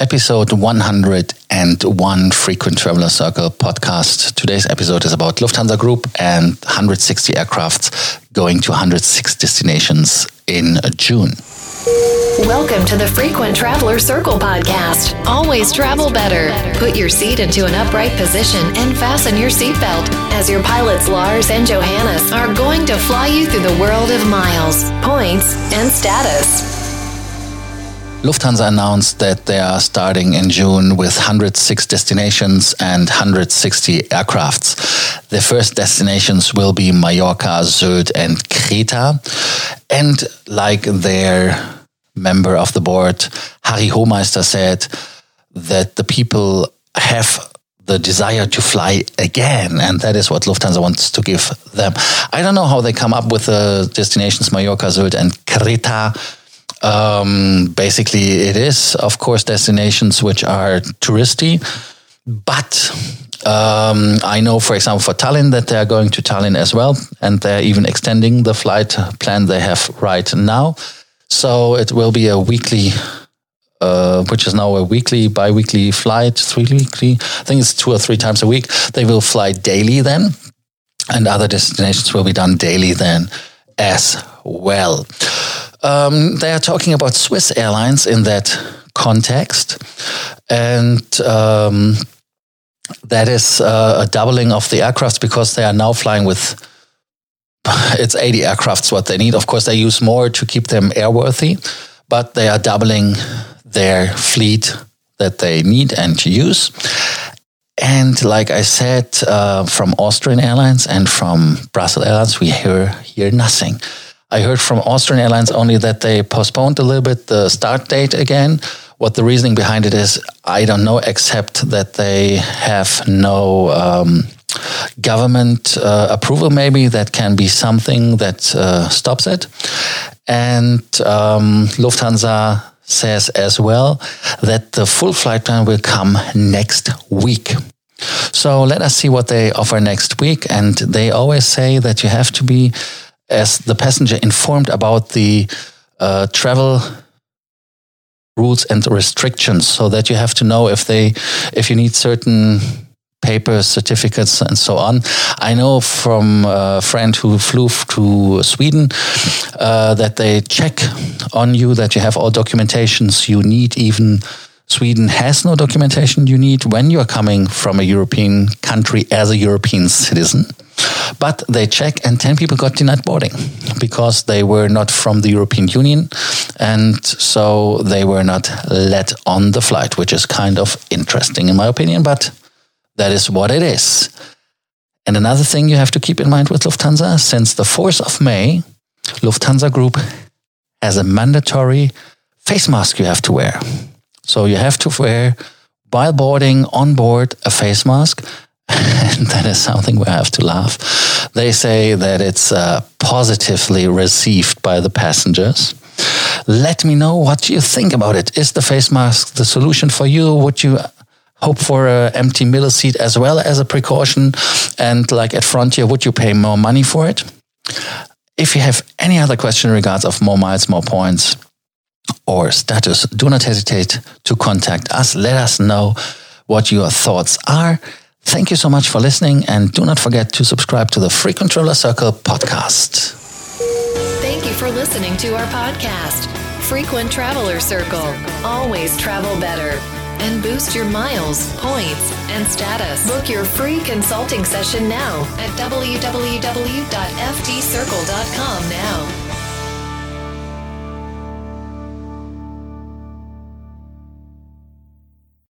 Episode 101 Frequent Traveler Circle podcast. Today's episode is about Lufthansa Group and 160 aircrafts going to 106 destinations in June. Welcome to the Frequent Traveler Circle podcast. Always travel better. Put your seat into an upright position and fasten your seatbelt as your pilots Lars and Johannes are going to fly you through the world of miles, points, and status. Lufthansa announced that they are starting in June with 106 destinations and 160 aircrafts. The first destinations will be Mallorca, Sylt, and Creta. And like their member of the board, Harry Hohmeister, said that the people have the desire to fly again. And that is what Lufthansa wants to give them. I don't know how they come up with the destinations Mallorca, Sylt, and Creta um, basically, it is, of course, destinations which are touristy, but um, I know, for example, for Tallinn that they are going to Tallinn as well, and they're even extending the flight plan they have right now. So it will be a weekly, uh, which is now a weekly, bi-weekly flight, three weekly. I think it's two or three times a week. They will fly daily then, and other destinations will be done daily then as well. Um, they are talking about Swiss Airlines in that context, and um, that is uh, a doubling of the aircrafts because they are now flying with. It's 80 aircrafts what they need. Of course, they use more to keep them airworthy, but they are doubling their fleet that they need and to use. And like I said, uh, from Austrian Airlines and from Brussels Airlines, we hear, hear nothing. I heard from Austrian Airlines only that they postponed a little bit the start date again. What the reasoning behind it is, I don't know, except that they have no um, government uh, approval, maybe that can be something that uh, stops it. And um, Lufthansa says as well that the full flight plan will come next week. So let us see what they offer next week. And they always say that you have to be as the passenger informed about the uh, travel rules and restrictions so that you have to know if they if you need certain papers certificates and so on i know from a friend who flew to sweden uh, that they check on you that you have all documentations you need even Sweden has no documentation you need when you're coming from a European country as a European citizen. But they check, and 10 people got denied boarding because they were not from the European Union. And so they were not let on the flight, which is kind of interesting, in my opinion, but that is what it is. And another thing you have to keep in mind with Lufthansa since the 4th of May, Lufthansa Group has a mandatory face mask you have to wear. So you have to wear, while boarding on board, a face mask. that is something we have to laugh. They say that it's uh, positively received by the passengers. Let me know what you think about it. Is the face mask the solution for you? Would you hope for an empty middle seat as well as a precaution? And like at Frontier, would you pay more money for it? If you have any other question in regards of more miles, more points, or status, do not hesitate to contact us. Let us know what your thoughts are. Thank you so much for listening and do not forget to subscribe to the Frequent Traveler Circle podcast. Thank you for listening to our podcast, Frequent Traveler Circle. Always travel better and boost your miles, points, and status. Book your free consulting session now at www.ftcircle.com now.